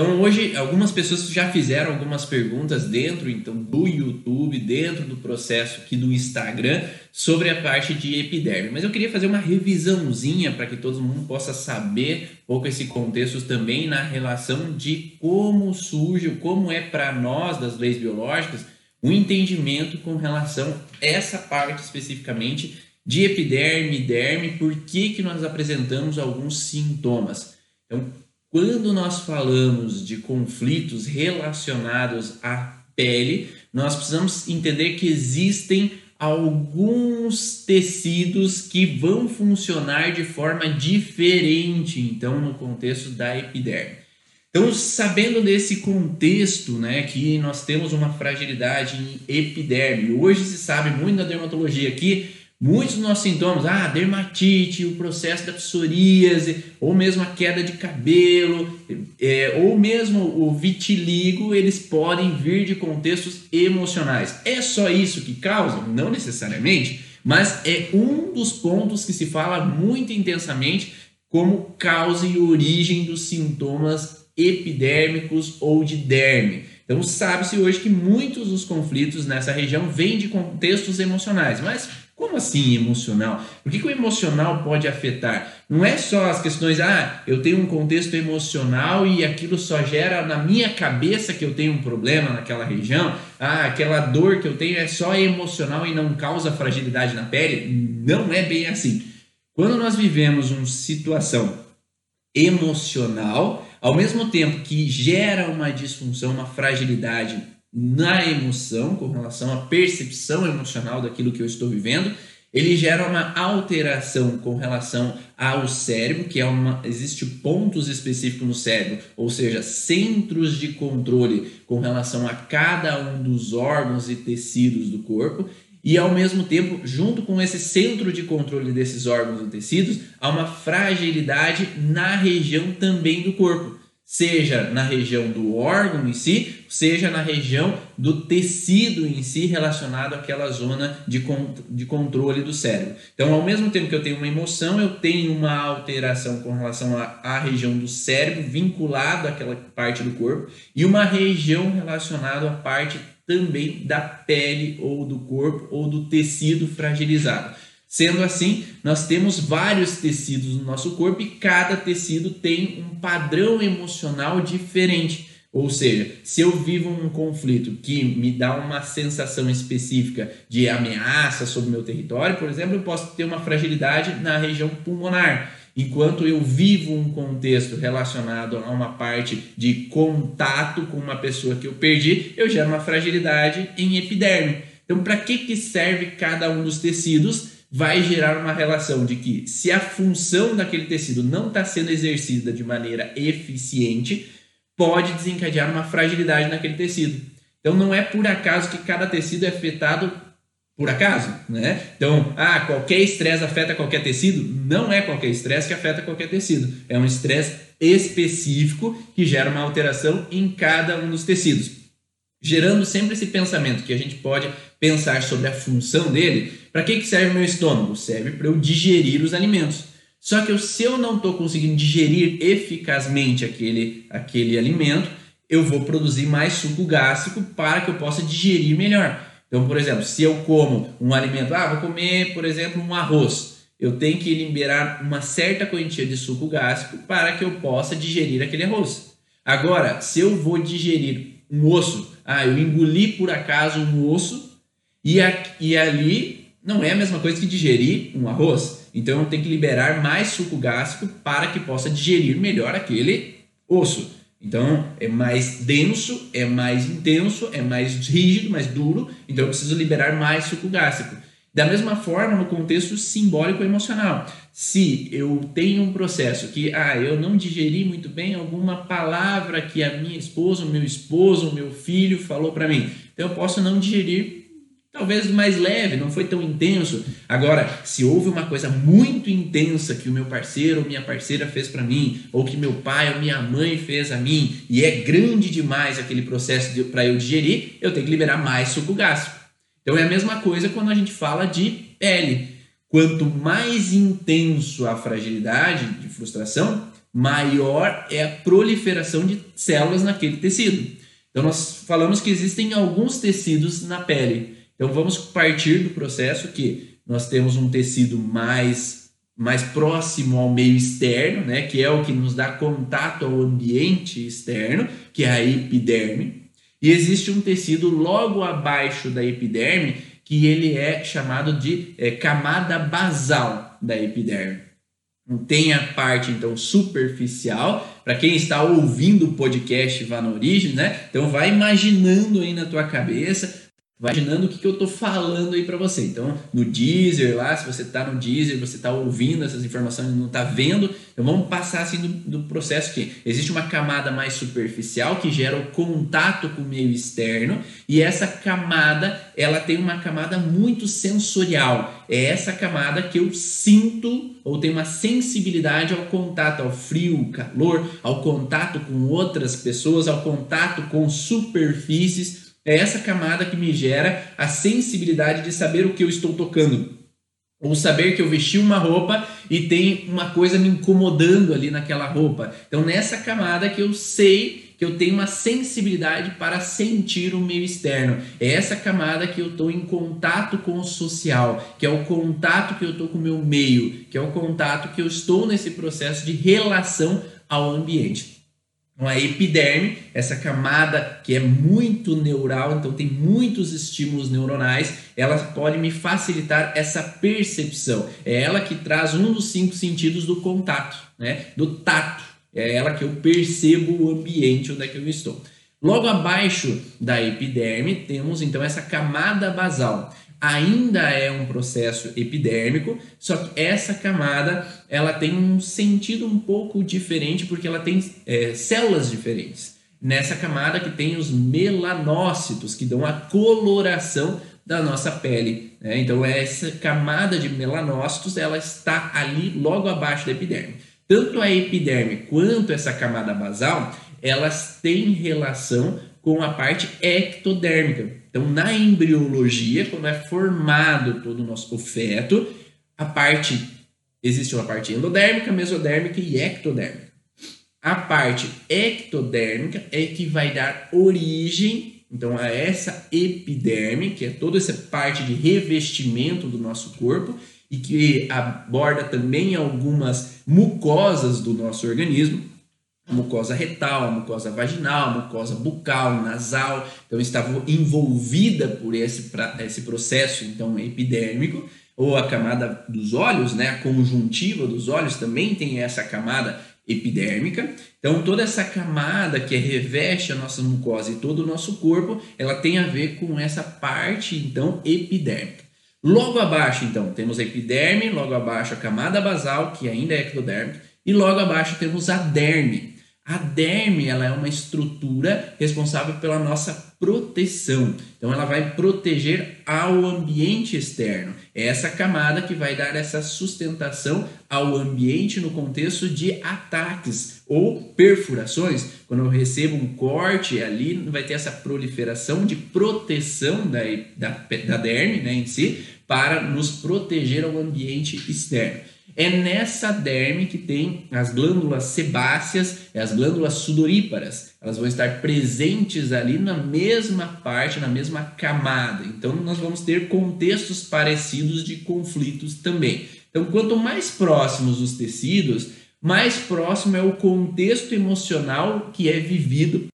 Então hoje algumas pessoas já fizeram algumas perguntas dentro então do YouTube, dentro do processo aqui do Instagram sobre a parte de epiderme, mas eu queria fazer uma revisãozinha para que todo mundo possa saber um pouco esse contexto também na relação de como surge, como é para nós das leis biológicas o um entendimento com relação a essa parte especificamente de epiderme, derme, por que que nós apresentamos alguns sintomas. Então, quando nós falamos de conflitos relacionados à pele, nós precisamos entender que existem alguns tecidos que vão funcionar de forma diferente, então, no contexto da epiderme. Então, sabendo desse contexto, né, que nós temos uma fragilidade em epiderme, hoje se sabe muito da dermatologia aqui, Muitos dos nossos sintomas, ah, dermatite, o processo da psoríase, ou mesmo a queda de cabelo, é, ou mesmo o vitiligo, eles podem vir de contextos emocionais. É só isso que causa? Não necessariamente, mas é um dos pontos que se fala muito intensamente como causa e origem dos sintomas epidérmicos ou de derme. Então, sabe-se hoje que muitos dos conflitos nessa região vêm de contextos emocionais, mas como assim emocional? Por que, que, o emocional pode afetar? Não é só as questões, ah, eu tenho um contexto emocional e aquilo só gera na minha cabeça que eu tenho um problema naquela região, ah, aquela dor que eu tenho é só emocional e não causa fragilidade na pele. Não é bem assim. Quando nós vivemos uma situação emocional, ao mesmo tempo que gera uma disfunção, uma fragilidade na emoção, com relação à percepção emocional daquilo que eu estou vivendo, ele gera uma alteração com relação ao cérebro, que é uma existe pontos específicos no cérebro, ou seja, centros de controle com relação a cada um dos órgãos e tecidos do corpo, e ao mesmo tempo, junto com esse centro de controle desses órgãos e tecidos, há uma fragilidade na região também do corpo seja na região do órgão em si, seja na região do tecido em si relacionado àquela zona de, con de controle do cérebro. Então, ao mesmo tempo que eu tenho uma emoção, eu tenho uma alteração com relação à região do cérebro vinculado àquela parte do corpo e uma região relacionada à parte também da pele ou do corpo ou do tecido fragilizado. Sendo assim, nós temos vários tecidos no nosso corpo e cada tecido tem um padrão emocional diferente. Ou seja, se eu vivo um conflito que me dá uma sensação específica de ameaça sobre meu território, por exemplo, eu posso ter uma fragilidade na região pulmonar. Enquanto eu vivo um contexto relacionado a uma parte de contato com uma pessoa que eu perdi, eu gero uma fragilidade em epiderme. Então, para que, que serve cada um dos tecidos? vai gerar uma relação de que se a função daquele tecido não está sendo exercida de maneira eficiente, pode desencadear uma fragilidade naquele tecido. Então não é por acaso que cada tecido é afetado por acaso, né? Então, ah, qualquer estresse afeta qualquer tecido? Não é qualquer estresse que afeta qualquer tecido. É um estresse específico que gera uma alteração em cada um dos tecidos. Gerando sempre esse pensamento que a gente pode pensar sobre a função dele, para que, que serve meu estômago? Serve para eu digerir os alimentos. Só que eu, se eu não estou conseguindo digerir eficazmente aquele, aquele alimento, eu vou produzir mais suco gástrico para que eu possa digerir melhor. Então, por exemplo, se eu como um alimento, ah, vou comer, por exemplo, um arroz, eu tenho que liberar uma certa quantia de suco gástrico para que eu possa digerir aquele arroz. Agora, se eu vou digerir um osso, ah, eu engoli por acaso um osso e, e ali não é a mesma coisa que digerir um arroz. Então eu tenho que liberar mais suco gástrico para que possa digerir melhor aquele osso. Então é mais denso, é mais intenso, é mais rígido, mais duro. Então eu preciso liberar mais suco gástrico. Da mesma forma, no contexto simbólico emocional, se eu tenho um processo que ah, eu não digeri muito bem alguma palavra que a minha esposa, o meu esposo, o meu filho falou para mim, então eu posso não digerir talvez mais leve, não foi tão intenso. Agora, se houve uma coisa muito intensa que o meu parceiro ou minha parceira fez para mim, ou que meu pai ou minha mãe fez a mim, e é grande demais aquele processo para eu digerir, eu tenho que liberar mais suco gástrico. Então é a mesma coisa quando a gente fala de pele. Quanto mais intenso a fragilidade de frustração, maior é a proliferação de células naquele tecido. Então, nós falamos que existem alguns tecidos na pele. Então, vamos partir do processo que nós temos um tecido mais, mais próximo ao meio externo, né, que é o que nos dá contato ao ambiente externo, que é a epiderme. E existe um tecido logo abaixo da epiderme, que ele é chamado de é, camada basal da epiderme. Tem a parte então superficial. Para quem está ouvindo o podcast Vá na Origem, né? Então vai imaginando aí na tua cabeça imaginando o que, que eu estou falando aí para você. Então, no Deezer lá, se você está no Deezer, você está ouvindo essas informações e não está vendo, então vamos passar assim do, do, processo que existe uma camada mais superficial que gera o contato com o meio externo e essa camada, ela tem uma camada muito sensorial. É essa camada que eu sinto ou tenho uma sensibilidade ao contato, ao frio, calor, ao contato com outras pessoas, ao contato com superfícies é essa camada que me gera a sensibilidade de saber o que eu estou tocando. Ou saber que eu vesti uma roupa e tem uma coisa me incomodando ali naquela roupa. Então, nessa camada que eu sei que eu tenho uma sensibilidade para sentir o meio externo. É essa camada que eu estou em contato com o social, que é o contato que eu estou com o meu meio, que é o contato que eu estou nesse processo de relação ao ambiente. Então, a epiderme, essa camada que é muito neural, então tem muitos estímulos neuronais, ela pode me facilitar essa percepção. É ela que traz um dos cinco sentidos do contato, né? do tato. É ela que eu percebo o ambiente onde é que eu estou. Logo abaixo da epiderme, temos então essa camada basal ainda é um processo epidérmico, só que essa camada ela tem um sentido um pouco diferente porque ela tem é, células diferentes. Nessa camada que tem os melanócitos que dão a coloração da nossa pele. Né? Então essa camada de melanócitos ela está ali logo abaixo da epiderme. Tanto a epiderme quanto essa camada basal elas têm relação com a parte ectodérmica. Então, na embriologia, quando é formado todo o nosso feto, a parte existe uma parte endodérmica, mesodérmica e ectodérmica. A parte ectodérmica é que vai dar origem, então, a essa epiderme, que é toda essa parte de revestimento do nosso corpo e que aborda também algumas mucosas do nosso organismo mucosa retal, mucosa vaginal, mucosa bucal, nasal, então estava envolvida por esse, esse processo então epidérmico, ou a camada dos olhos, né, a conjuntiva dos olhos também tem essa camada epidérmica. Então toda essa camada que reveste a nossa mucosa e todo o nosso corpo, ela tem a ver com essa parte então epidérmica. Logo abaixo, então, temos a epiderme, logo abaixo a camada basal, que ainda é ectodérmica, e logo abaixo temos a derme. A derme ela é uma estrutura responsável pela nossa proteção. Então ela vai proteger ao ambiente externo. É essa camada que vai dar essa sustentação ao ambiente no contexto de ataques ou perfurações. Quando eu recebo um corte ali, vai ter essa proliferação de proteção da, da, da derme né, em si para nos proteger ao ambiente externo. É nessa derme que tem as glândulas sebáceas e as glândulas sudoríparas. Elas vão estar presentes ali na mesma parte, na mesma camada. Então, nós vamos ter contextos parecidos de conflitos também. Então, quanto mais próximos os tecidos, mais próximo é o contexto emocional que é vivido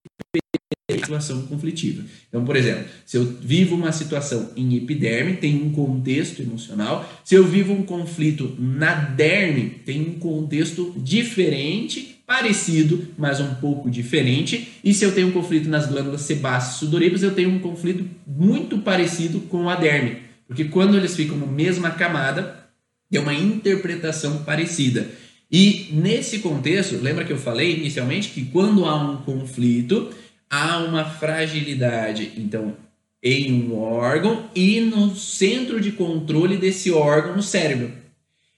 situação conflitiva. Então, por exemplo, se eu vivo uma situação em epiderme, tem um contexto emocional. Se eu vivo um conflito na derme, tem um contexto diferente, parecido, mas um pouco diferente. E se eu tenho um conflito nas glândulas sebáceas sudoríparas, eu tenho um conflito muito parecido com a derme. Porque quando eles ficam na mesma camada, tem uma interpretação parecida. E nesse contexto, lembra que eu falei inicialmente que quando há um conflito, há uma fragilidade, então, em um órgão e no centro de controle desse órgão no cérebro.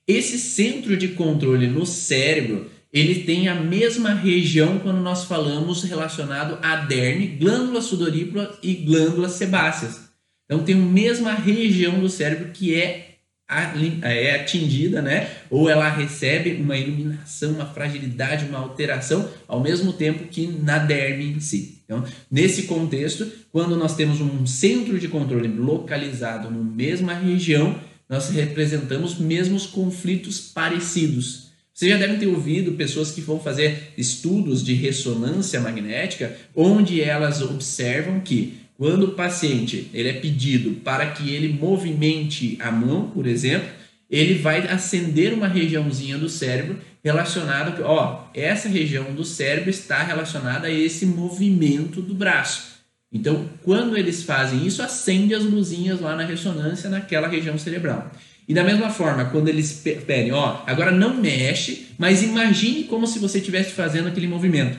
Esse centro de controle no cérebro, ele tem a mesma região quando nós falamos relacionado a derme, glândula sudorípara e glândulas sebáceas. Então tem a mesma região do cérebro que é é atingida, né? Ou ela recebe uma iluminação, uma fragilidade, uma alteração, ao mesmo tempo que na derme em si. Então, nesse contexto, quando nós temos um centro de controle localizado na mesma região, nós representamos mesmos conflitos parecidos. Vocês já devem ter ouvido pessoas que vão fazer estudos de ressonância magnética, onde elas observam que quando o paciente ele é pedido para que ele movimente a mão, por exemplo, ele vai acender uma regiãozinha do cérebro relacionada, ó, essa região do cérebro está relacionada a esse movimento do braço. Então, quando eles fazem isso, acende as luzinhas lá na ressonância naquela região cerebral. E da mesma forma, quando eles pedem, ó, agora não mexe, mas imagine como se você estivesse fazendo aquele movimento.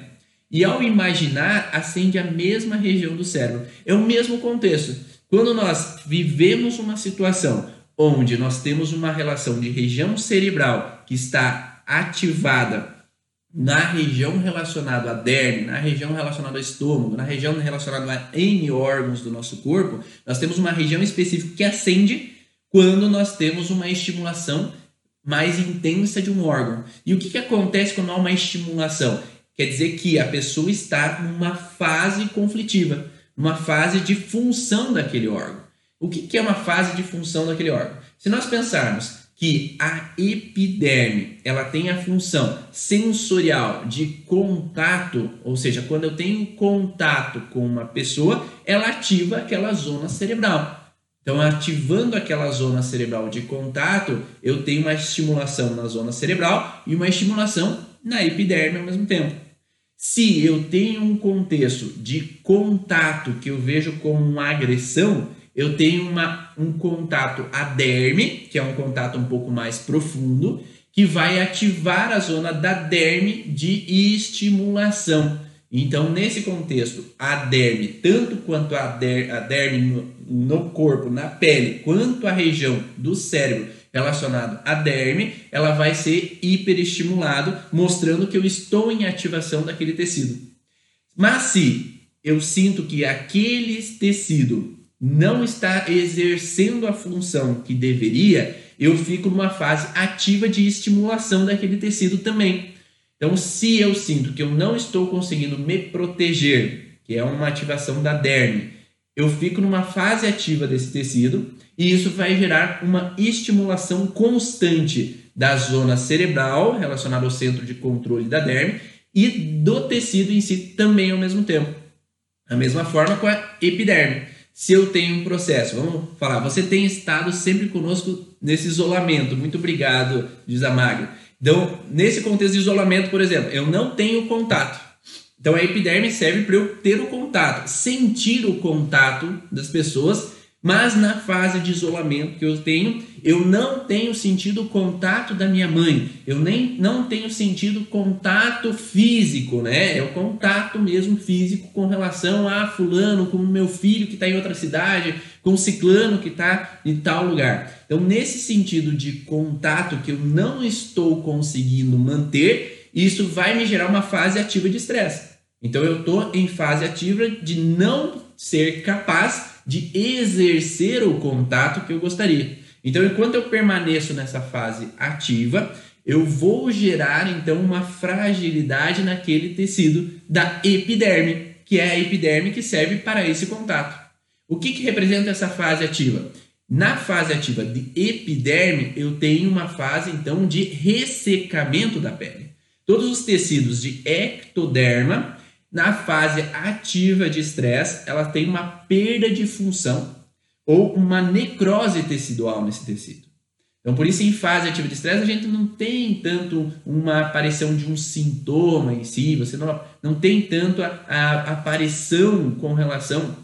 E ao imaginar, acende a mesma região do cérebro. É o mesmo contexto. Quando nós vivemos uma situação onde nós temos uma relação de região cerebral que está ativada na região relacionada à derme, na região relacionada ao estômago, na região relacionada a N órgãos do nosso corpo, nós temos uma região específica que acende quando nós temos uma estimulação mais intensa de um órgão. E o que, que acontece quando há uma estimulação? Quer dizer que a pessoa está numa fase conflitiva, uma fase de função daquele órgão. O que é uma fase de função daquele órgão? Se nós pensarmos que a epiderme ela tem a função sensorial de contato, ou seja, quando eu tenho contato com uma pessoa, ela ativa aquela zona cerebral. Então, ativando aquela zona cerebral de contato, eu tenho uma estimulação na zona cerebral e uma estimulação na epiderme ao mesmo tempo. Se eu tenho um contexto de contato que eu vejo como uma agressão, eu tenho uma, um contato aderme, que é um contato um pouco mais profundo, que vai ativar a zona da derme de estimulação. Então, nesse contexto, a derme, tanto quanto a, der, a derme no, no corpo, na pele, quanto a região do cérebro relacionado à derme, ela vai ser hiperestimulado, mostrando que eu estou em ativação daquele tecido. Mas se eu sinto que aquele tecido não está exercendo a função que deveria, eu fico numa fase ativa de estimulação daquele tecido também. Então, se eu sinto que eu não estou conseguindo me proteger, que é uma ativação da derme, eu fico numa fase ativa desse tecido e isso vai gerar uma estimulação constante da zona cerebral relacionada ao centro de controle da derme e do tecido em si também ao mesmo tempo. Da mesma forma com a epiderme. Se eu tenho um processo, vamos falar, você tem estado sempre conosco nesse isolamento. Muito obrigado, diz a Magro. Então, nesse contexto de isolamento, por exemplo, eu não tenho contato. Então a epiderme serve para eu ter o contato, sentir o contato das pessoas, mas na fase de isolamento que eu tenho, eu não tenho sentido o contato da minha mãe, eu nem não tenho sentido contato físico, né? É o contato mesmo físico com relação a fulano, com o meu filho que está em outra cidade, com o ciclano que está em tal lugar. Então, nesse sentido de contato que eu não estou conseguindo manter, isso vai me gerar uma fase ativa de estresse. Então eu estou em fase ativa de não ser capaz de exercer o contato que eu gostaria. Então, enquanto eu permaneço nessa fase ativa, eu vou gerar então uma fragilidade naquele tecido da epiderme, que é a epiderme que serve para esse contato. O que, que representa essa fase ativa? Na fase ativa de epiderme, eu tenho uma fase então de ressecamento da pele. Todos os tecidos de ectoderma na fase ativa de estresse, ela tem uma perda de função ou uma necrose tecidual nesse tecido. Então, por isso, em fase ativa de estresse, a gente não tem tanto uma aparição de um sintoma em si, você não, não tem tanto a, a aparição com relação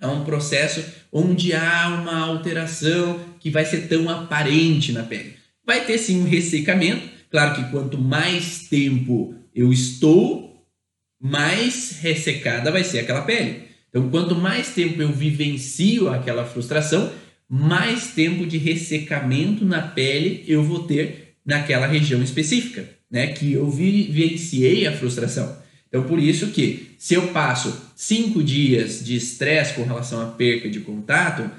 a um processo onde há uma alteração que vai ser tão aparente na pele. Vai ter sim um ressecamento, claro que quanto mais tempo eu estou mais ressecada vai ser aquela pele. Então, quanto mais tempo eu vivencio aquela frustração, mais tempo de ressecamento na pele eu vou ter naquela região específica, né? Que eu vivenciei a frustração. Então, por isso que se eu passo cinco dias de estresse com relação à perca de contato,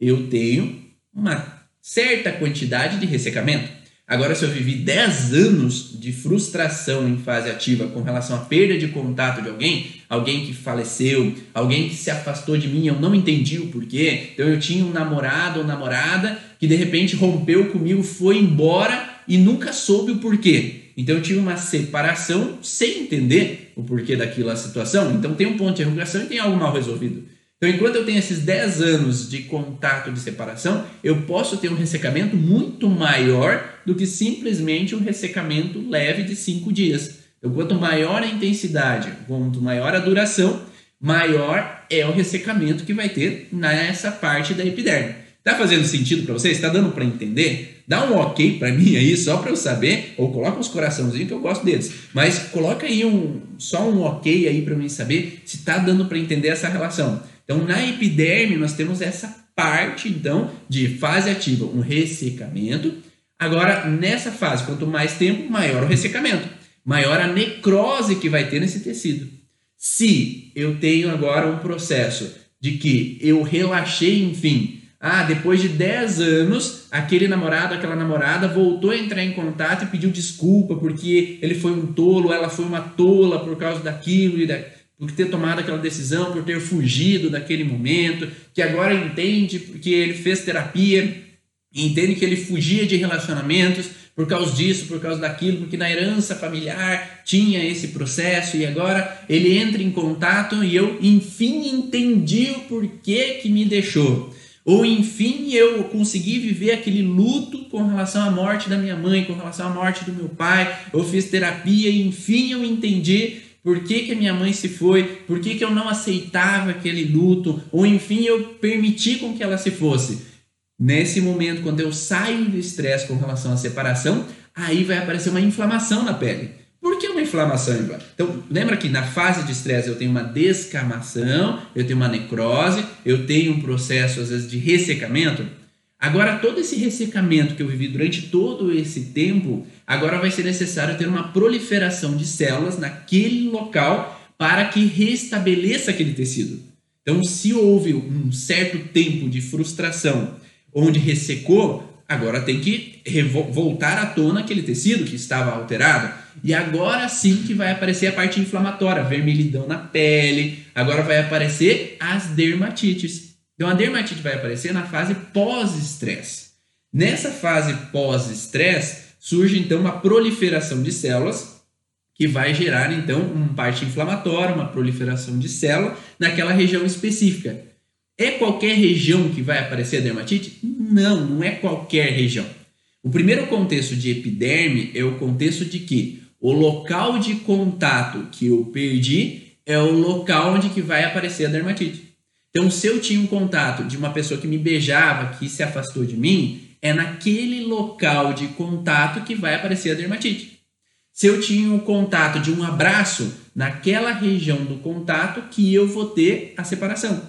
eu tenho uma certa quantidade de ressecamento. Agora, se eu vivi 10 anos de frustração em fase ativa com relação à perda de contato de alguém, alguém que faleceu, alguém que se afastou de mim, eu não entendi o porquê. Então, eu tinha um namorado ou namorada que de repente rompeu comigo, foi embora e nunca soube o porquê. Então, eu tive uma separação sem entender o porquê daquela situação. Então, tem um ponto de interrogação e tem algo mal resolvido. Então, enquanto eu tenho esses 10 anos de contato de separação, eu posso ter um ressecamento muito maior do que simplesmente um ressecamento leve de 5 dias. Então, quanto maior a intensidade, quanto maior a duração, maior é o ressecamento que vai ter nessa parte da epiderme. Tá fazendo sentido para vocês? Está dando para entender? Dá um ok para mim aí, só para eu saber, ou coloca uns coraçãozinhos que eu gosto deles. Mas coloca aí um só um ok aí para mim saber se está dando para entender essa relação. Então, na epiderme, nós temos essa parte, então, de fase ativa, um ressecamento. Agora, nessa fase, quanto mais tempo, maior o ressecamento, maior a necrose que vai ter nesse tecido. Se eu tenho agora um processo de que eu relaxei, enfim, ah, depois de 10 anos, aquele namorado, aquela namorada voltou a entrar em contato e pediu desculpa porque ele foi um tolo, ela foi uma tola por causa daquilo e daquilo por ter tomado aquela decisão, por ter fugido daquele momento, que agora entende porque ele fez terapia, entende que ele fugia de relacionamentos por causa disso, por causa daquilo, porque na herança familiar tinha esse processo e agora ele entra em contato e eu enfim entendi o porquê que me deixou. Ou enfim eu consegui viver aquele luto com relação à morte da minha mãe, com relação à morte do meu pai, eu fiz terapia e enfim eu entendi por que, que a minha mãe se foi? Por que, que eu não aceitava aquele luto? Ou enfim, eu permiti com que ela se fosse. Nesse momento, quando eu saio do estresse com relação à separação, aí vai aparecer uma inflamação na pele. Por que uma inflamação? Então, lembra que na fase de estresse eu tenho uma descamação, eu tenho uma necrose, eu tenho um processo, às vezes, de ressecamento. Agora, todo esse ressecamento que eu vivi durante todo esse tempo, agora vai ser necessário ter uma proliferação de células naquele local para que restabeleça aquele tecido. Então, se houve um certo tempo de frustração onde ressecou, agora tem que voltar à tona aquele tecido que estava alterado. E agora sim que vai aparecer a parte inflamatória, vermelhidão na pele, agora vai aparecer as dermatites. Então a dermatite vai aparecer na fase pós-estresse. Nessa fase pós-estresse surge então uma proliferação de células que vai gerar então uma parte inflamatória, uma proliferação de célula naquela região específica. É qualquer região que vai aparecer a dermatite? Não, não é qualquer região. O primeiro contexto de epiderme é o contexto de que o local de contato que eu perdi é o local onde que vai aparecer a dermatite. Então, se eu tinha um contato de uma pessoa que me beijava, que se afastou de mim, é naquele local de contato que vai aparecer a dermatite. Se eu tinha um contato de um abraço, naquela região do contato que eu vou ter a separação.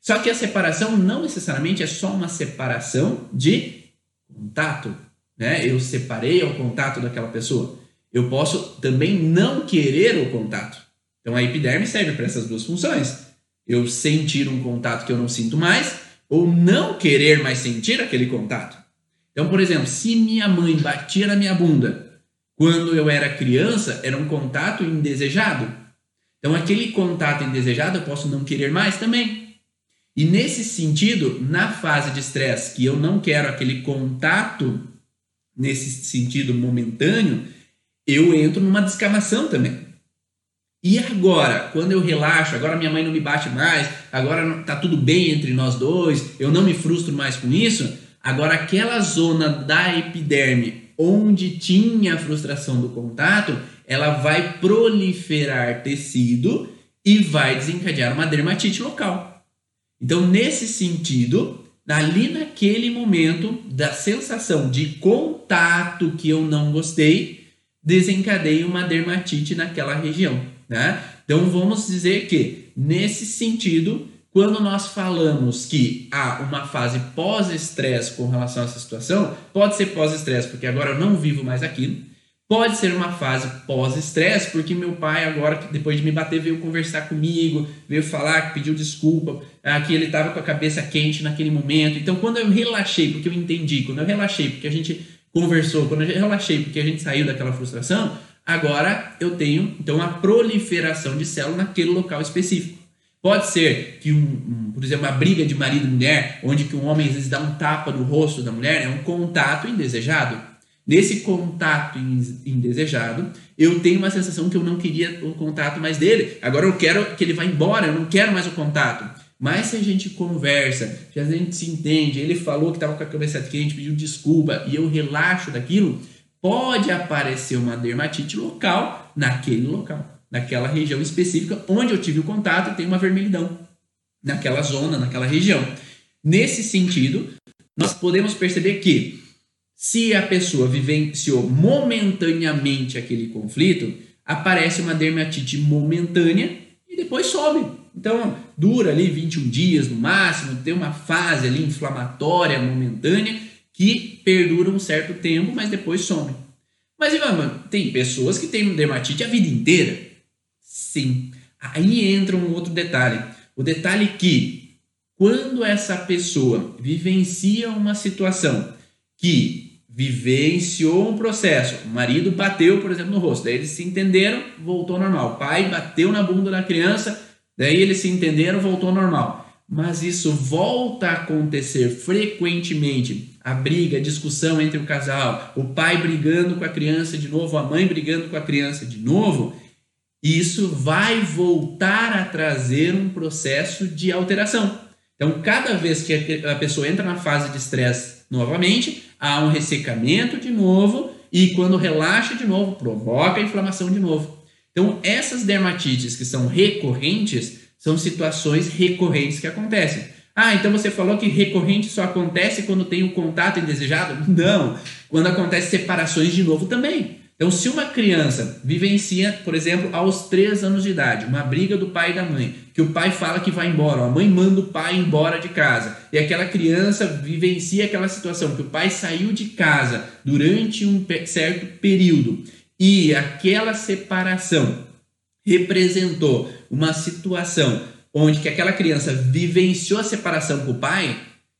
Só que a separação não necessariamente é só uma separação de contato, né? Eu separei o contato daquela pessoa. Eu posso também não querer o contato. Então a epiderme serve para essas duas funções eu sentir um contato que eu não sinto mais, ou não querer mais sentir aquele contato. Então, por exemplo, se minha mãe batia na minha bunda quando eu era criança, era um contato indesejado. Então, aquele contato indesejado eu posso não querer mais também. E nesse sentido, na fase de estresse, que eu não quero aquele contato nesse sentido momentâneo, eu entro numa descamação também. E agora, quando eu relaxo, agora minha mãe não me bate mais, agora tá tudo bem entre nós dois, eu não me frustro mais com isso, agora aquela zona da epiderme onde tinha a frustração do contato, ela vai proliferar tecido e vai desencadear uma dermatite local. Então, nesse sentido, ali naquele momento da sensação de contato que eu não gostei, desencadeia uma dermatite naquela região. Né? Então vamos dizer que, nesse sentido, quando nós falamos que há uma fase pós-estresse com relação a essa situação, pode ser pós-estresse, porque agora eu não vivo mais aquilo, Pode ser uma fase pós-estresse, porque meu pai agora, depois de me bater, veio conversar comigo, veio falar, pediu desculpa, ah, que ele estava com a cabeça quente naquele momento. Então, quando eu relaxei, porque eu entendi, quando eu relaxei, porque a gente conversou, quando eu relaxei, porque a gente saiu daquela frustração, agora eu tenho então a proliferação de células naquele local específico. Pode ser que, um, um, por exemplo, uma briga de marido e mulher, onde que um homem às vezes dá um tapa no rosto da mulher, é um contato indesejado. Nesse contato indesejado, eu tenho uma sensação que eu não queria o contato mais dele. Agora eu quero que ele vá embora, eu não quero mais o contato. Mas se a gente conversa, se a gente se entende, ele falou que estava com a cabeça quente, pediu desculpa e eu relaxo daquilo, pode aparecer uma dermatite local naquele local, naquela região específica onde eu tive o contato tem uma vermelhidão naquela zona, naquela região. Nesse sentido, nós podemos perceber que se a pessoa vivenciou momentaneamente aquele conflito, aparece uma dermatite momentânea e depois some. Então, dura ali 21 dias no máximo, tem uma fase ali inflamatória momentânea que perdura um certo tempo, mas depois some. Mas, Ivan, tem pessoas que têm dermatite a vida inteira? Sim. Aí entra um outro detalhe. O detalhe que, quando essa pessoa vivencia uma situação que vivenciou um processo. O marido bateu, por exemplo, no rosto. Daí eles se entenderam, voltou normal. O pai bateu na bunda da criança, daí eles se entenderam, voltou normal. Mas isso volta a acontecer frequentemente. A briga, a discussão entre o casal, o pai brigando com a criança de novo, a mãe brigando com a criança de novo. Isso vai voltar a trazer um processo de alteração. Então, cada vez que a pessoa entra na fase de estresse novamente, há um ressecamento de novo e quando relaxa de novo, provoca inflamação de novo. Então, essas dermatites que são recorrentes são situações recorrentes que acontecem. Ah, então você falou que recorrente só acontece quando tem um contato indesejado? Não. Quando acontece separações de novo também. Então, se uma criança vivencia, por exemplo, aos 3 anos de idade, uma briga do pai e da mãe, que o pai fala que vai embora, a mãe manda o pai embora de casa, e aquela criança vivencia aquela situação, que o pai saiu de casa durante um certo período, e aquela separação representou uma situação onde que aquela criança vivenciou a separação com o pai,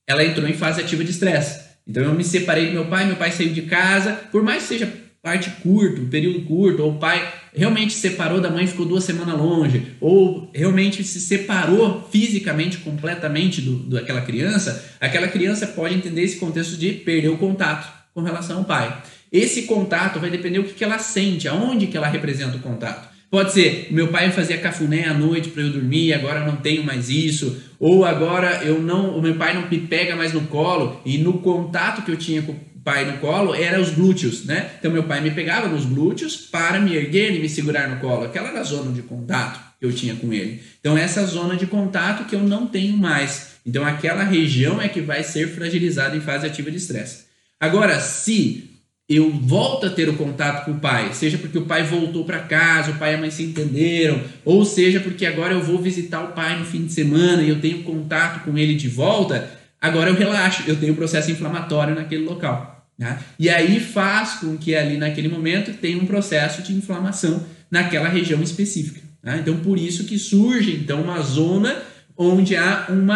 ela entrou em fase ativa de estresse. Então eu me separei do meu pai, meu pai saiu de casa, por mais que seja parte curto, período curto, ou o pai realmente se separou da mãe ficou duas semanas longe, ou realmente se separou fisicamente, completamente do, daquela criança, aquela criança pode entender esse contexto de perder o contato com relação ao pai. Esse contato vai depender do que, que ela sente, aonde que ela representa o contato. Pode ser, meu pai fazia cafuné à noite para eu dormir, agora não tenho mais isso, ou agora eu não, o meu pai não me pega mais no colo e no contato que eu tinha com pai no colo era os glúteos, né? Então meu pai me pegava nos glúteos para me erguer e me segurar no colo. Aquela era a zona de contato que eu tinha com ele. Então essa zona de contato que eu não tenho mais. Então aquela região é que vai ser fragilizada em fase ativa de estresse. Agora, se eu volto a ter o contato com o pai, seja porque o pai voltou para casa, o pai e a mãe se entenderam, ou seja porque agora eu vou visitar o pai no fim de semana e eu tenho contato com ele de volta, agora eu relaxo, eu tenho um processo inflamatório naquele local. Né? E aí faz com que ali naquele momento tenha um processo de inflamação naquela região específica. Né? Então, por isso que surge então uma zona onde há um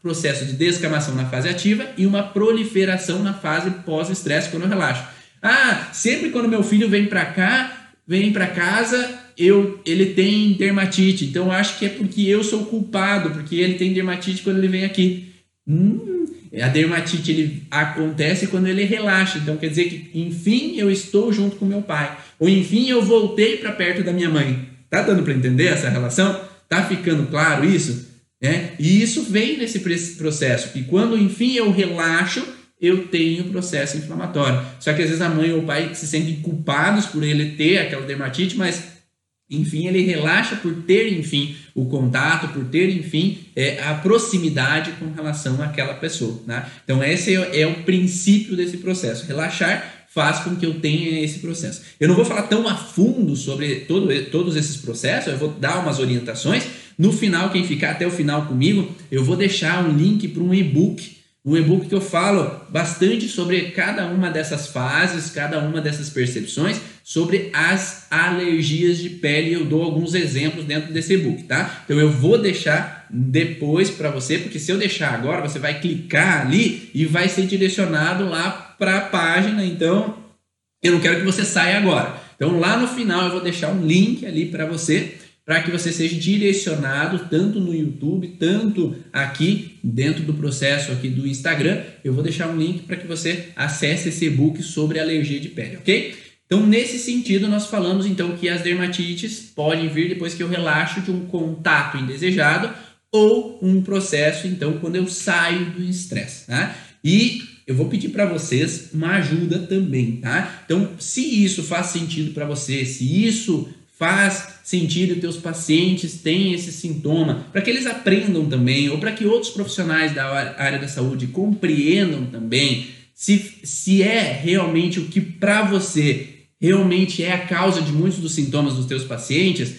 processo de descamação na fase ativa e uma proliferação na fase pós-estresse quando eu relaxo. Ah, sempre quando meu filho vem para cá, vem para casa, eu, ele tem dermatite. Então, acho que é porque eu sou culpado, porque ele tem dermatite quando ele vem aqui. Hum, a dermatite ele acontece quando ele relaxa. Então quer dizer que, enfim, eu estou junto com meu pai. Ou enfim, eu voltei para perto da minha mãe. Tá dando para entender essa relação? Tá ficando claro isso? É? E isso vem nesse processo. Que quando, enfim, eu relaxo, eu tenho processo inflamatório. Só que às vezes a mãe ou o pai se sentem culpados por ele ter aquela dermatite, mas enfim, ele relaxa por ter, enfim, o contato, por ter, enfim, é, a proximidade com relação àquela pessoa. Né? Então, esse é, é o princípio desse processo. Relaxar faz com que eu tenha esse processo. Eu não vou falar tão a fundo sobre todo, todos esses processos, eu vou dar umas orientações. No final, quem ficar até o final comigo, eu vou deixar um link para um e-book um e-book que eu falo bastante sobre cada uma dessas fases, cada uma dessas percepções, sobre as alergias de pele. Eu dou alguns exemplos dentro desse e-book, tá? Então eu vou deixar depois para você, porque se eu deixar agora, você vai clicar ali e vai ser direcionado lá para a página. Então eu não quero que você saia agora. Então lá no final eu vou deixar um link ali para você para que você seja direcionado tanto no YouTube, tanto aqui dentro do processo aqui do Instagram. Eu vou deixar um link para que você acesse esse e-book sobre alergia de pele, ok? Então, nesse sentido, nós falamos então que as dermatites podem vir depois que eu relaxo de um contato indesejado ou um processo, então, quando eu saio do estresse, tá? E eu vou pedir para vocês uma ajuda também, tá? Então, se isso faz sentido para você, se isso faz sentido e teus pacientes têm esse sintoma, para que eles aprendam também, ou para que outros profissionais da área da saúde compreendam também se, se é realmente o que para você realmente é a causa de muitos dos sintomas dos teus pacientes,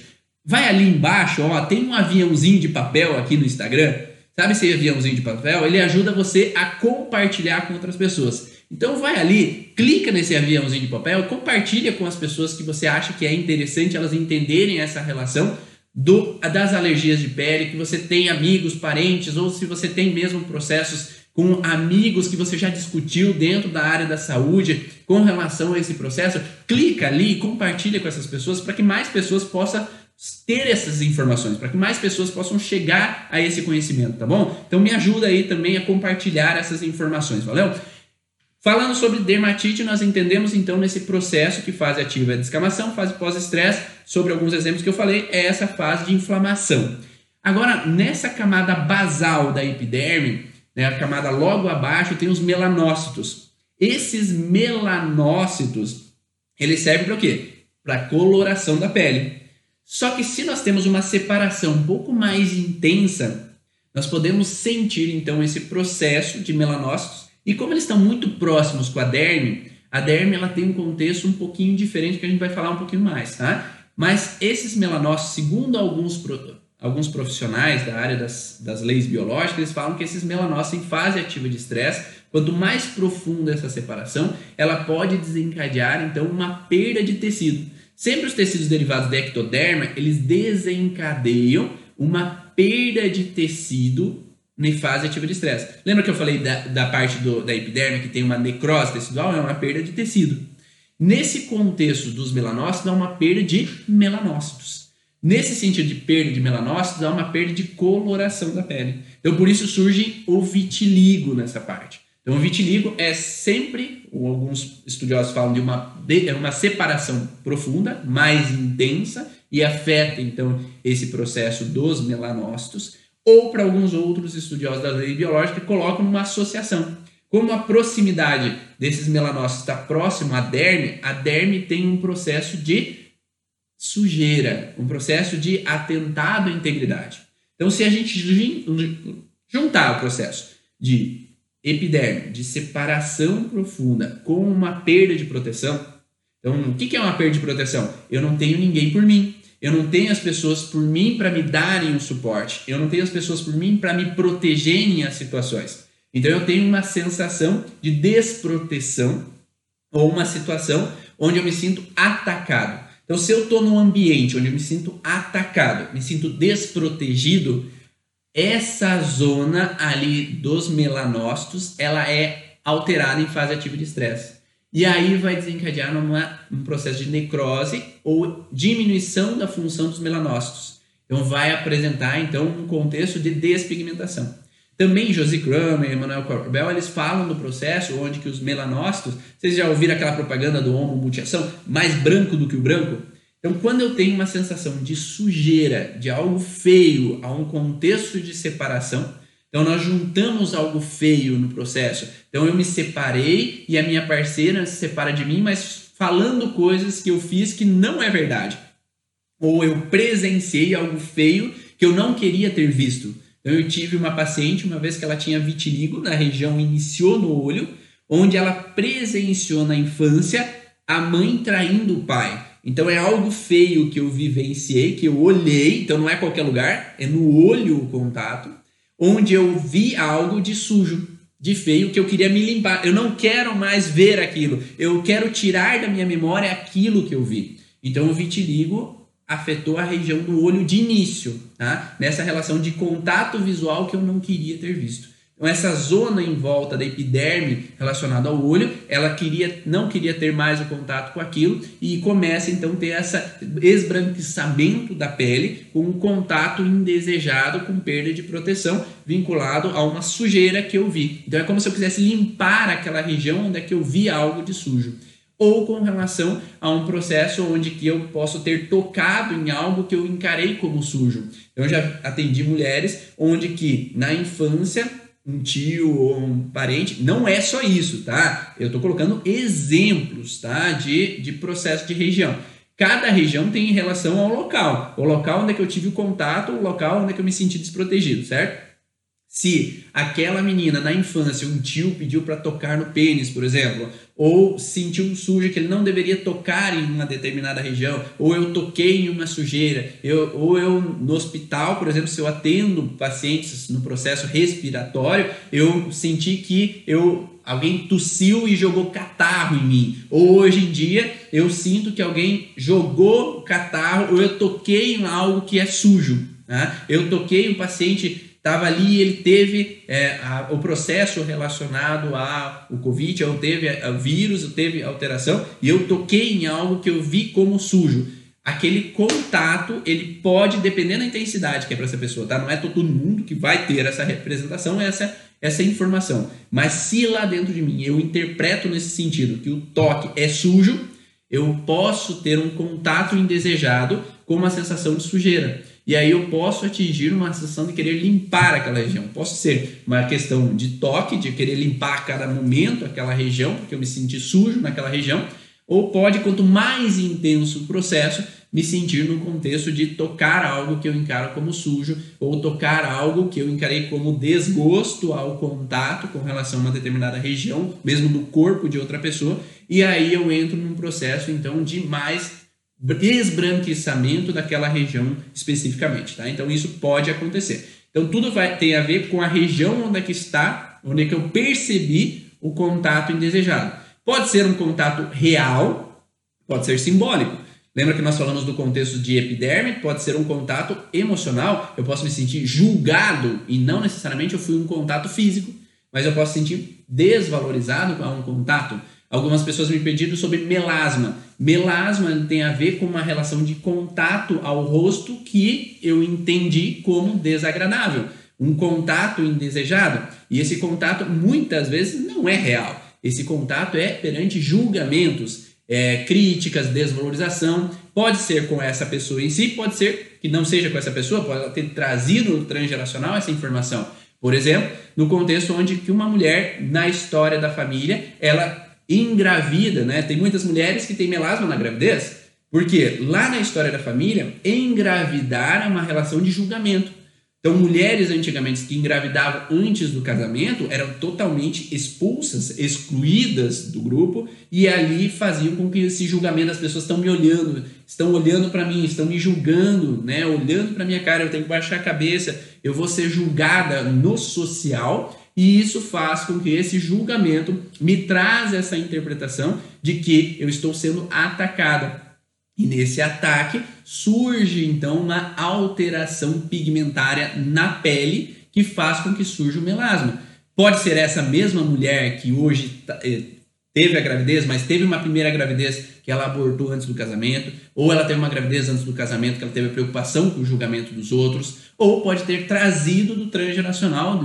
vai ali embaixo, ó, tem um aviãozinho de papel aqui no Instagram. Sabe esse aviãozinho de papel? Ele ajuda você a compartilhar com outras pessoas. Então vai ali, clica nesse aviãozinho de papel, compartilha com as pessoas que você acha que é interessante elas entenderem essa relação do, das alergias de pele, que você tem amigos, parentes, ou se você tem mesmo processos com amigos que você já discutiu dentro da área da saúde com relação a esse processo, clica ali e compartilha com essas pessoas para que mais pessoas possam ter essas informações, para que mais pessoas possam chegar a esse conhecimento, tá bom? Então me ajuda aí também a compartilhar essas informações, valeu? Falando sobre dermatite, nós entendemos então nesse processo que fase ativa é descamação, fase pós-estresse, sobre alguns exemplos que eu falei, é essa fase de inflamação. Agora, nessa camada basal da epiderme, né, a camada logo abaixo, tem os melanócitos. Esses melanócitos, eles servem para o quê? Para coloração da pele. Só que se nós temos uma separação um pouco mais intensa, nós podemos sentir então esse processo de melanócitos e como eles estão muito próximos com a derme, a derme ela tem um contexto um pouquinho diferente que a gente vai falar um pouquinho mais, tá? Mas esses melanócitos, segundo alguns, alguns profissionais da área das, das leis biológicas, eles falam que esses melanócitos em fase ativa de estresse, quanto mais profunda essa separação, ela pode desencadear então uma perda de tecido. Sempre os tecidos derivados da ectoderma, eles desencadeiam uma perda de tecido em fase ativa de estresse. Lembra que eu falei da, da parte do, da epiderme que tem uma necrose tecidual? É uma perda de tecido. Nesse contexto dos melanócitos, há uma perda de melanócitos. Nesse sentido de perda de melanócitos, há uma perda de coloração da pele. Então, por isso surge o vitiligo nessa parte. Então, o vitiligo é sempre, alguns estudiosos falam de uma, de é uma separação profunda, mais intensa, e afeta, então, esse processo dos melanócitos ou para alguns outros estudiosos da lei biológica colocam numa associação. Como a proximidade desses melanócitos está próximo à derme, a derme tem um processo de sujeira, um processo de atentado à integridade. Então, se a gente juntar o processo de epiderme, de separação profunda, com uma perda de proteção, então, o que é uma perda de proteção? Eu não tenho ninguém por mim. Eu não tenho as pessoas por mim para me darem o suporte. Eu não tenho as pessoas por mim para me protegerem as situações. Então eu tenho uma sensação de desproteção ou uma situação onde eu me sinto atacado. Então se eu estou num ambiente onde eu me sinto atacado, me sinto desprotegido, essa zona ali dos melanócitos, ela é alterada em fase ativa de estresse. E aí vai desencadear um processo de necrose ou diminuição da função dos melanócitos. Então vai apresentar então um contexto de despigmentação. Também Josie Kramer e Emmanuel Corbel, eles falam do processo onde que os melanócitos, vocês já ouviram aquela propaganda do homomutiação, mais branco do que o branco? Então, quando eu tenho uma sensação de sujeira, de algo feio, a um contexto de separação, então nós juntamos algo feio no processo. Então eu me separei e a minha parceira se separa de mim, mas falando coisas que eu fiz que não é verdade. Ou eu presenciei algo feio que eu não queria ter visto. Então eu tive uma paciente uma vez que ela tinha vitiligo na região iniciou no olho, onde ela presenciou na infância a mãe traindo o pai. Então é algo feio que eu vivenciei, que eu olhei, então não é qualquer lugar, é no olho o contato onde eu vi algo de sujo. de feio que eu queria me limpar. Eu não quero mais ver aquilo. Eu quero tirar da minha memória aquilo que eu vi. Então o vitiligo afetou a região do olho de início, tá? Nessa relação de contato visual que eu não queria ter visto. Então essa zona em volta da epiderme relacionada ao olho, ela queria não queria ter mais o contato com aquilo e começa então a ter essa esbranquiçamento da pele com um contato indesejado com perda de proteção vinculado a uma sujeira que eu vi. Então é como se eu quisesse limpar aquela região onde é que eu vi algo de sujo ou com relação a um processo onde que eu posso ter tocado em algo que eu encarei como sujo. Eu já atendi mulheres onde que na infância um tio ou um parente, não é só isso, tá? Eu estou colocando exemplos, tá? De, de processo de região. Cada região tem relação ao local. O local onde é que eu tive o contato, o local onde é que eu me senti desprotegido, certo? Se aquela menina na infância, um tio pediu para tocar no pênis, por exemplo, ou sentiu um sujo que ele não deveria tocar em uma determinada região, ou eu toquei em uma sujeira, eu, ou eu no hospital, por exemplo, se eu atendo pacientes no processo respiratório, eu senti que eu alguém tossiu e jogou catarro em mim. Ou hoje em dia eu sinto que alguém jogou catarro ou eu toquei em algo que é sujo. Né? Eu toquei um paciente estava ali ele teve é, a, o processo relacionado ao Covid, ou teve o vírus, ou teve alteração, e eu toquei em algo que eu vi como sujo. Aquele contato, ele pode, dependendo da intensidade que é para essa pessoa, tá? Não é todo mundo que vai ter essa representação, essa, essa informação. Mas se lá dentro de mim eu interpreto nesse sentido que o toque é sujo, eu posso ter um contato indesejado com uma sensação de sujeira. E aí eu posso atingir uma sensação de querer limpar aquela região. Posso ser uma questão de toque, de querer limpar a cada momento aquela região, porque eu me senti sujo naquela região. Ou pode, quanto mais intenso o processo, me sentir no contexto de tocar algo que eu encaro como sujo, ou tocar algo que eu encarei como desgosto ao contato com relação a uma determinada região, mesmo do corpo de outra pessoa, e aí eu entro num processo então de mais esbranquiçamento daquela região especificamente, tá? Então isso pode acontecer. Então tudo vai ter a ver com a região onde é que está, onde é que eu percebi o contato indesejado. Pode ser um contato real, pode ser simbólico. Lembra que nós falamos do contexto de epiderme? Pode ser um contato emocional. Eu posso me sentir julgado e não necessariamente eu fui um contato físico, mas eu posso sentir desvalorizado com um contato. Algumas pessoas me pediram sobre melasma. Melasma tem a ver com uma relação de contato ao rosto que eu entendi como desagradável, um contato indesejado. E esse contato muitas vezes não é real. Esse contato é perante julgamentos, é, críticas, desvalorização. Pode ser com essa pessoa em si, pode ser que não seja com essa pessoa, pode ter trazido transgeracional essa informação. Por exemplo, no contexto onde que uma mulher na história da família, ela engravida, né? Tem muitas mulheres que têm melasma na gravidez, porque lá na história da família, engravidar é uma relação de julgamento. Então, mulheres antigamente que engravidavam antes do casamento eram totalmente expulsas, excluídas do grupo e ali faziam com que esse julgamento as pessoas estão me olhando, estão olhando para mim, estão me julgando, né? Olhando para minha cara, eu tenho que baixar a cabeça, eu vou ser julgada no social e isso faz com que esse julgamento me traz essa interpretação de que eu estou sendo atacada. E nesse ataque surge então uma alteração pigmentária na pele que faz com que surja o melasma. Pode ser essa mesma mulher que hoje tá, eh, teve a gravidez, mas teve uma primeira gravidez que ela abortou antes do casamento, ou ela teve uma gravidez antes do casamento que ela teve preocupação com o julgamento dos outros, ou pode ter trazido do transgeracional,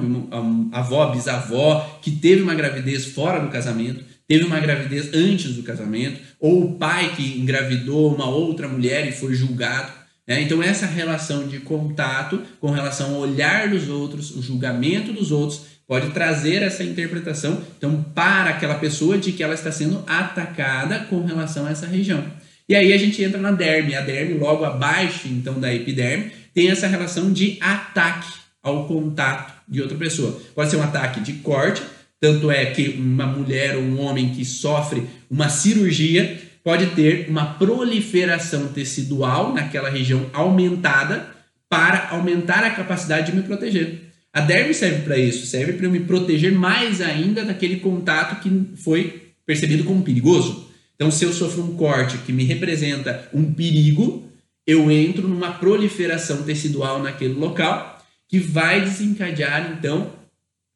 a avó, bisavó, que teve uma gravidez fora do casamento, teve uma gravidez antes do casamento, ou o pai que engravidou uma outra mulher e foi julgado. Né? Então, essa relação de contato com relação ao olhar dos outros, o julgamento dos outros, pode trazer essa interpretação então para aquela pessoa de que ela está sendo atacada com relação a essa região. E aí a gente entra na derme, a derme logo abaixo então da epiderme tem essa relação de ataque ao contato de outra pessoa. Pode ser um ataque de corte, tanto é que uma mulher ou um homem que sofre uma cirurgia pode ter uma proliferação tecidual naquela região aumentada para aumentar a capacidade de me proteger. A derme serve para isso, serve para eu me proteger mais ainda daquele contato que foi percebido como perigoso. Então, se eu sofro um corte que me representa um perigo, eu entro numa proliferação tecidual naquele local que vai desencadear então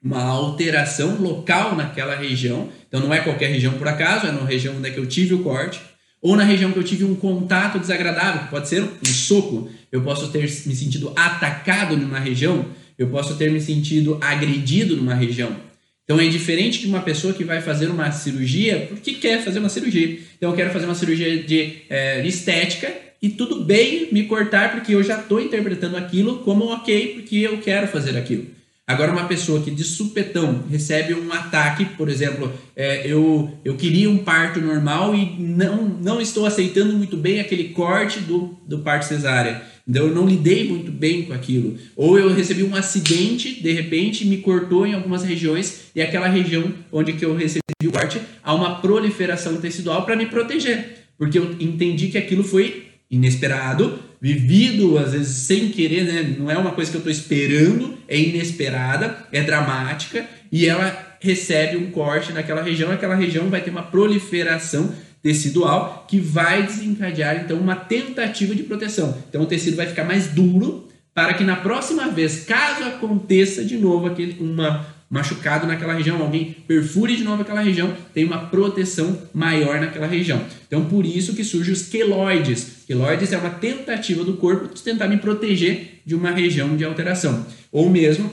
uma alteração local naquela região. Então não é qualquer região por acaso, é na região onde é eu tive o corte ou na região que eu tive um contato desagradável, que pode ser um soco. Eu posso ter me sentido atacado numa região, eu posso ter me sentido agredido numa região. Então é diferente de uma pessoa que vai fazer uma cirurgia porque quer fazer uma cirurgia. Então eu quero fazer uma cirurgia de é, estética e tudo bem me cortar porque eu já estou interpretando aquilo como ok, porque eu quero fazer aquilo. Agora, uma pessoa que de supetão recebe um ataque, por exemplo, é, eu, eu queria um parto normal e não, não estou aceitando muito bem aquele corte do, do parto cesárea. Então, eu não lidei muito bem com aquilo. Ou eu recebi um acidente, de repente, me cortou em algumas regiões e aquela região onde que eu recebi o corte, há uma proliferação tecidual para me proteger. Porque eu entendi que aquilo foi inesperado, vivido às vezes sem querer, né? Não é uma coisa que eu estou esperando, é inesperada, é dramática e ela recebe um corte naquela região, aquela região vai ter uma proliferação tecidual que vai desencadear então uma tentativa de proteção. Então o tecido vai ficar mais duro para que na próxima vez, caso aconteça de novo aquele uma machucado naquela região, alguém perfure de novo aquela região, tem uma proteção maior naquela região. Então, por isso que surgem os queloides. Queloides é uma tentativa do corpo de tentar me proteger de uma região de alteração. Ou mesmo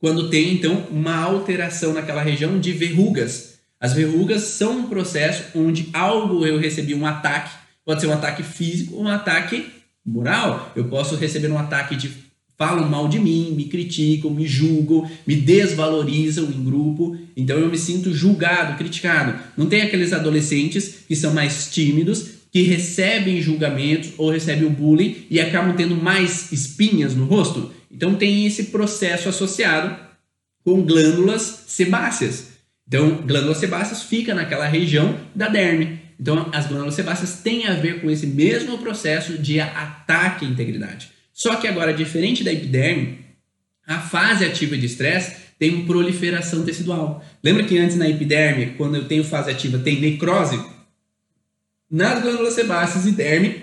quando tem, então, uma alteração naquela região de verrugas. As verrugas são um processo onde algo eu recebi um ataque, pode ser um ataque físico ou um ataque moral. Eu posso receber um ataque de falam mal de mim, me criticam, me julgam, me desvalorizam em grupo. Então eu me sinto julgado, criticado. Não tem aqueles adolescentes que são mais tímidos, que recebem julgamentos ou recebem o bullying e acabam tendo mais espinhas no rosto. Então tem esse processo associado com glândulas sebáceas. Então, glândulas sebáceas fica naquela região da derme. Então, as glândulas sebáceas têm a ver com esse mesmo processo de ataque à integridade. Só que agora, diferente da epiderme, a fase ativa de estresse tem uma proliferação tecidual. Lembra que antes na epiderme, quando eu tenho fase ativa, tem necrose? Nas glândulas sebáceas e derme,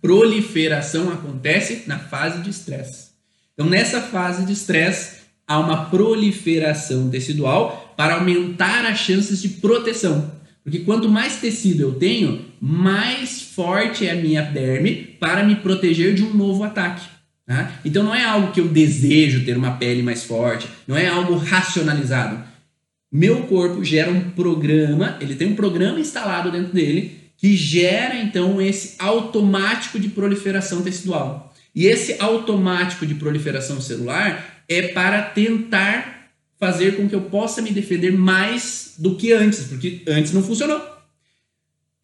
proliferação acontece na fase de estresse. Então, nessa fase de estresse, há uma proliferação tecidual para aumentar as chances de proteção. Porque quanto mais tecido eu tenho, mais forte é a minha derme para me proteger de um novo ataque. Tá? Então não é algo que eu desejo ter uma pele mais forte, não é algo racionalizado. Meu corpo gera um programa, ele tem um programa instalado dentro dele que gera então esse automático de proliferação tecidual. E esse automático de proliferação celular é para tentar fazer com que eu possa me defender mais do que antes, porque antes não funcionou.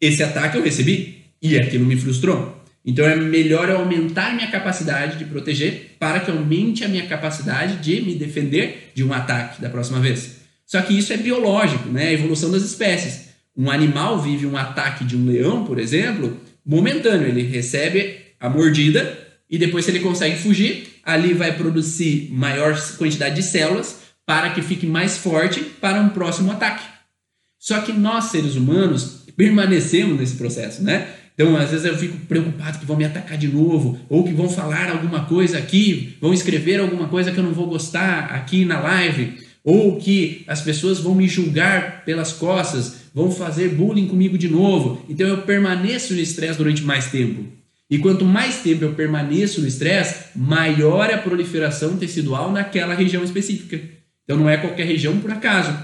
Esse ataque eu recebi e aquilo me frustrou. Então é melhor eu aumentar minha capacidade de proteger para que aumente a minha capacidade de me defender de um ataque da próxima vez. Só que isso é biológico, né? A evolução das espécies. Um animal vive um ataque de um leão, por exemplo, momentâneo. Ele recebe a mordida e depois, se ele consegue fugir, ali vai produzir maior quantidade de células para que fique mais forte para um próximo ataque. Só que nós, seres humanos, permanecemos nesse processo, né? Então, às vezes eu fico preocupado que vão me atacar de novo, ou que vão falar alguma coisa aqui, vão escrever alguma coisa que eu não vou gostar aqui na live, ou que as pessoas vão me julgar pelas costas, vão fazer bullying comigo de novo. Então eu permaneço no estresse durante mais tempo. E quanto mais tempo eu permaneço no estresse, maior é a proliferação tecidual naquela região específica. Então não é qualquer região por acaso.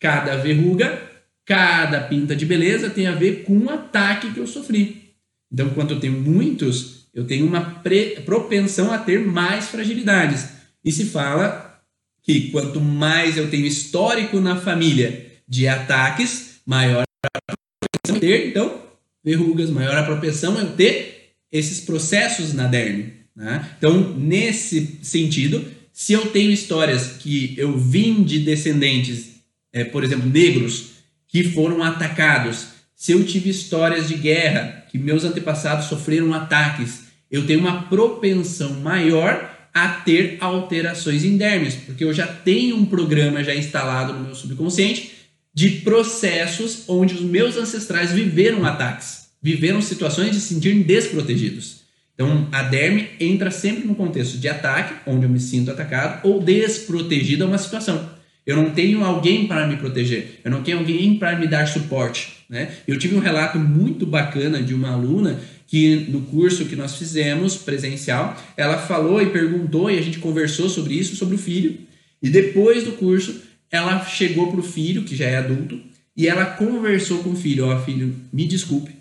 Cada verruga, cada pinta de beleza tem a ver com um ataque que eu sofri. Então, quando eu tenho muitos, eu tenho uma propensão a ter mais fragilidades. E se fala que quanto mais eu tenho histórico na família de ataques, maior a propensão ter, então, verrugas, maior a propensão eu ter esses processos na derme. Né? Então, nesse sentido, se eu tenho histórias que eu vim de descendentes, é, por exemplo, negros, que foram atacados, se eu tive histórias de guerra, que meus antepassados sofreram ataques, eu tenho uma propensão maior a ter alterações endérmicas, porque eu já tenho um programa já instalado no meu subconsciente de processos onde os meus ancestrais viveram ataques, viveram situações de se sentir desprotegidos. Então, a derme entra sempre no contexto de ataque, onde eu me sinto atacado, ou desprotegido a uma situação. Eu não tenho alguém para me proteger, eu não tenho alguém para me dar suporte. Né? Eu tive um relato muito bacana de uma aluna que no curso que nós fizemos presencial, ela falou e perguntou e a gente conversou sobre isso, sobre o filho. E depois do curso, ela chegou para o filho, que já é adulto, e ela conversou com o filho: Ó, oh, filho, me desculpe,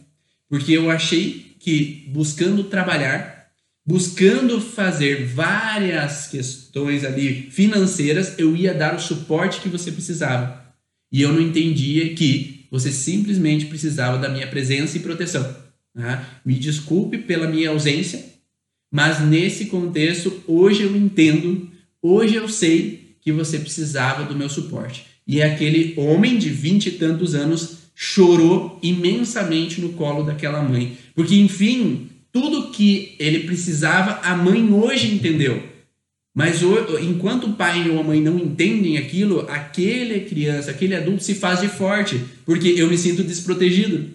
porque eu achei que buscando trabalhar, buscando fazer várias questões ali financeiras, eu ia dar o suporte que você precisava. E eu não entendia que você simplesmente precisava da minha presença e proteção. Né? Me desculpe pela minha ausência, mas nesse contexto, hoje eu entendo, hoje eu sei que você precisava do meu suporte. E aquele homem de vinte e tantos anos chorou imensamente no colo daquela mãe, porque enfim, tudo que ele precisava, a mãe hoje entendeu. Mas enquanto o pai ou a mãe não entendem aquilo, aquele criança, aquele adulto se faz de forte, porque eu me sinto desprotegido.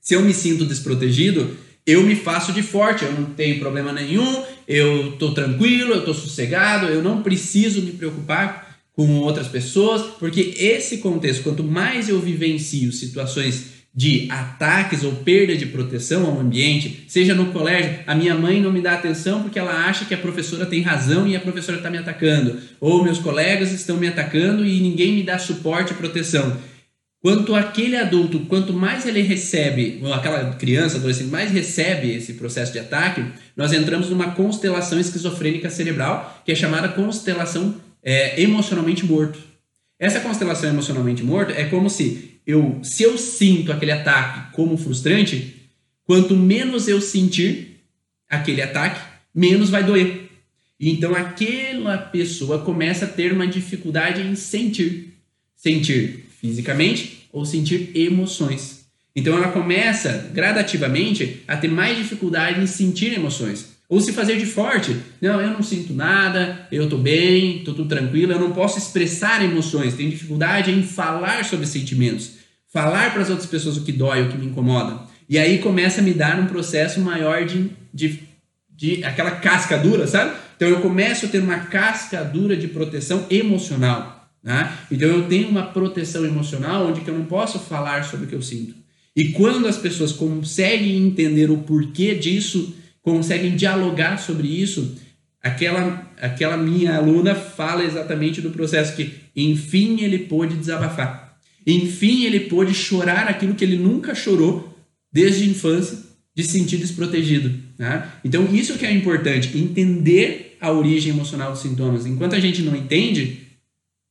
Se eu me sinto desprotegido, eu me faço de forte, eu não tenho problema nenhum, eu estou tranquilo, eu estou sossegado, eu não preciso me preocupar com outras pessoas, porque esse contexto, quanto mais eu vivencio situações de ataques ou perda de proteção ao ambiente, seja no colégio, a minha mãe não me dá atenção porque ela acha que a professora tem razão e a professora está me atacando, ou meus colegas estão me atacando e ninguém me dá suporte e proteção. Quanto aquele adulto, quanto mais ele recebe, ou aquela criança, adolescente, mais recebe esse processo de ataque, nós entramos numa constelação esquizofrênica cerebral, que é chamada constelação é, emocionalmente morto. Essa constelação emocionalmente morto é como se eu, se eu sinto aquele ataque como frustrante, quanto menos eu sentir aquele ataque, menos vai doer. Então aquela pessoa começa a ter uma dificuldade em sentir. Sentir fisicamente ou sentir emoções. Então ela começa gradativamente a ter mais dificuldade em sentir emoções. Ou se fazer de forte. Não, eu não sinto nada, eu estou bem, estou tudo tranquilo, eu não posso expressar emoções, tenho dificuldade em falar sobre sentimentos, falar para as outras pessoas o que dói, o que me incomoda. E aí começa a me dar um processo maior de, de, de aquela casca dura, sabe? Então eu começo a ter uma casca dura de proteção emocional. Né? Então eu tenho uma proteção emocional onde que eu não posso falar sobre o que eu sinto. E quando as pessoas conseguem entender o porquê disso, conseguem dialogar sobre isso, aquela, aquela minha aluna fala exatamente do processo que, enfim, ele pôde desabafar. Enfim, ele pôde chorar aquilo que ele nunca chorou desde a infância, de se sentir desprotegido. Né? Então, isso que é importante, entender a origem emocional dos sintomas. Enquanto a gente não entende,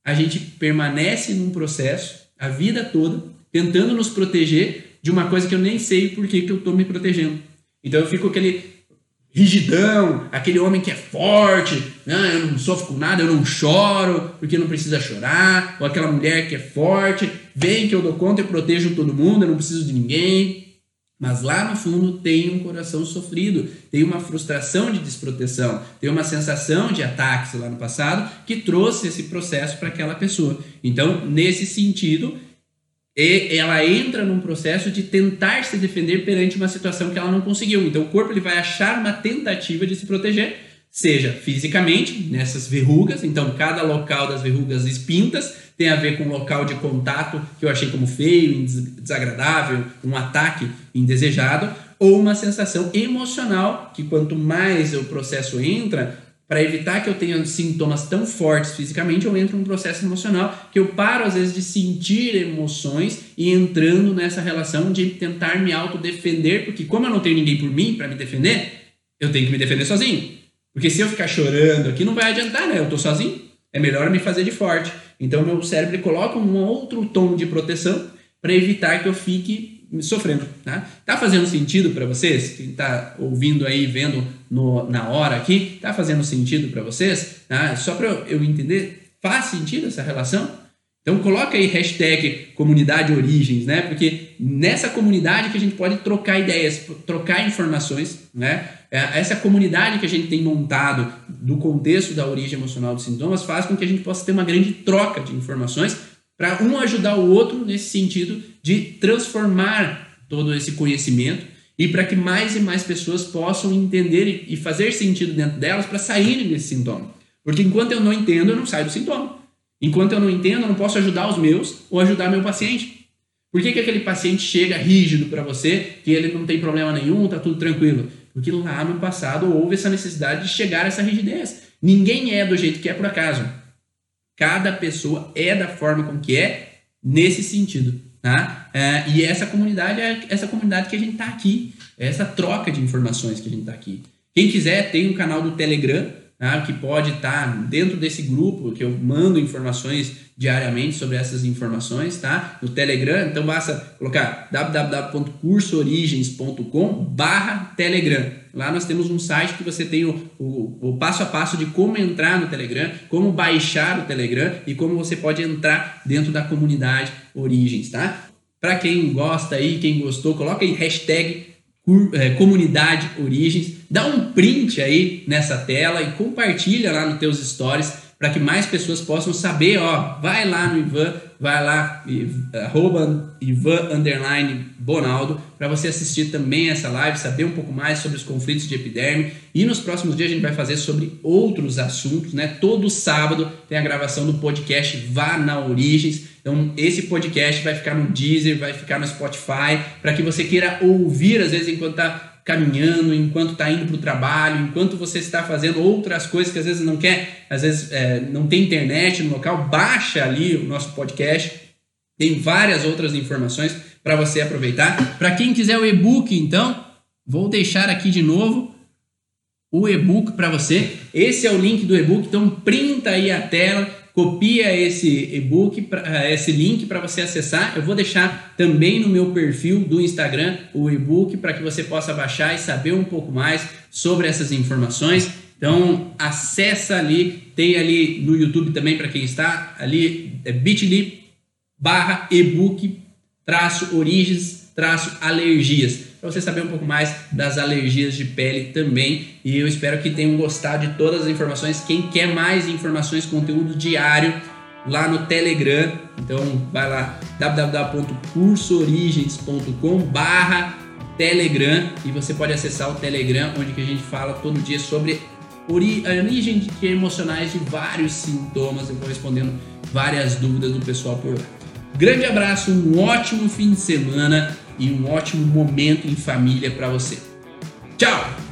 a gente permanece num processo a vida toda tentando nos proteger de uma coisa que eu nem sei por que, que eu estou me protegendo. Então eu fico aquele rigidão, aquele homem que é forte, né? eu não sofro com nada, eu não choro porque não precisa chorar, ou aquela mulher que é forte, vem que eu dou conta, eu protejo todo mundo, eu não preciso de ninguém. Mas lá no fundo tem um coração sofrido, tem uma frustração de desproteção, tem uma sensação de ataques lá no passado que trouxe esse processo para aquela pessoa. Então, nesse sentido, ela entra num processo de tentar se defender perante uma situação que ela não conseguiu. Então, o corpo ele vai achar uma tentativa de se proteger, seja fisicamente, nessas verrugas, então cada local das verrugas espintas tem a ver com o local de contato que eu achei como feio, desagradável, um ataque indesejado, ou uma sensação emocional que quanto mais o processo entra, para evitar que eu tenha sintomas tão fortes fisicamente, eu entro num processo emocional que eu paro às vezes de sentir emoções e entrando nessa relação de tentar me autodefender, porque como eu não tenho ninguém por mim para me defender, eu tenho que me defender sozinho. Porque se eu ficar chorando aqui não vai adiantar, né? Eu tô sozinho. É melhor me fazer de forte. Então, meu cérebro coloca um outro tom de proteção para evitar que eu fique sofrendo. Tá, tá fazendo sentido para vocês? Quem está ouvindo aí, vendo no, na hora aqui, tá fazendo sentido para vocês? Tá? Só para eu entender, faz sentido essa relação? Então coloca aí hashtag comunidade origens, né? Porque nessa comunidade que a gente pode trocar ideias, trocar informações, né? É, essa comunidade que a gente tem montado do contexto da origem emocional dos sintomas faz com que a gente possa ter uma grande troca de informações para um ajudar o outro nesse sentido de transformar todo esse conhecimento e para que mais e mais pessoas possam entender e fazer sentido dentro delas para saírem desse sintoma. Porque enquanto eu não entendo, eu não saio do sintoma. Enquanto eu não entendo, eu não posso ajudar os meus ou ajudar meu paciente. Por que, que aquele paciente chega rígido para você, que ele não tem problema nenhum, está tudo tranquilo? Porque lá no passado houve essa necessidade de chegar a essa rigidez. Ninguém é do jeito que é por acaso. Cada pessoa é da forma com que é nesse sentido. Tá? É, e essa comunidade é essa comunidade que a gente está aqui. É essa troca de informações que a gente está aqui. Quem quiser, tem um canal do Telegram né, que pode estar tá dentro desse grupo, que eu mando informações diariamente sobre essas informações, tá? No Telegram, então basta colocar www.cursoorigens.com barra Telegram. Lá nós temos um site que você tem o, o, o, passo a passo de como entrar no Telegram, como baixar o Telegram e como você pode entrar dentro da comunidade Origens, tá? Para quem gosta aí, quem gostou, coloca aí hashtag comunidade Origens. Dá um print aí nessa tela e compartilha lá nos teus stories para que mais pessoas possam saber, ó, vai lá no Ivan, vai lá, arroba Ivan underline Bonaldo, para você assistir também essa live, saber um pouco mais sobre os conflitos de epiderme. E nos próximos dias a gente vai fazer sobre outros assuntos, né? Todo sábado tem a gravação do podcast Vá na Origens. Então, esse podcast vai ficar no Deezer, vai ficar no Spotify, para que você queira ouvir, às vezes, enquanto está caminhando, enquanto está indo para o trabalho, enquanto você está fazendo outras coisas que às vezes não quer, às vezes é, não tem internet no local, baixa ali o nosso podcast. Tem várias outras informações para você aproveitar. Para quem quiser o e-book, então, vou deixar aqui de novo o e-book para você. Esse é o link do e-book, então printa aí a tela copia esse e-book, eh, esse link para você acessar. Eu vou deixar também no meu perfil do Instagram o e-book para que você possa baixar e saber um pouco mais sobre essas informações. Então acessa ali, tem ali no YouTube também para quem está ali é bit.ly barra e-book traço origens traço alergias para você saber um pouco mais das alergias de pele também. E eu espero que tenham gostado de todas as informações. Quem quer mais informações, conteúdo diário, lá no Telegram. Então vai lá www.cursoorigens.com barra Telegram e você pode acessar o Telegram onde que a gente fala todo dia sobre origem emocionais de vários sintomas. Eu vou respondendo várias dúvidas do pessoal por lá. Grande abraço, um ótimo fim de semana e um ótimo momento em família para você. Tchau!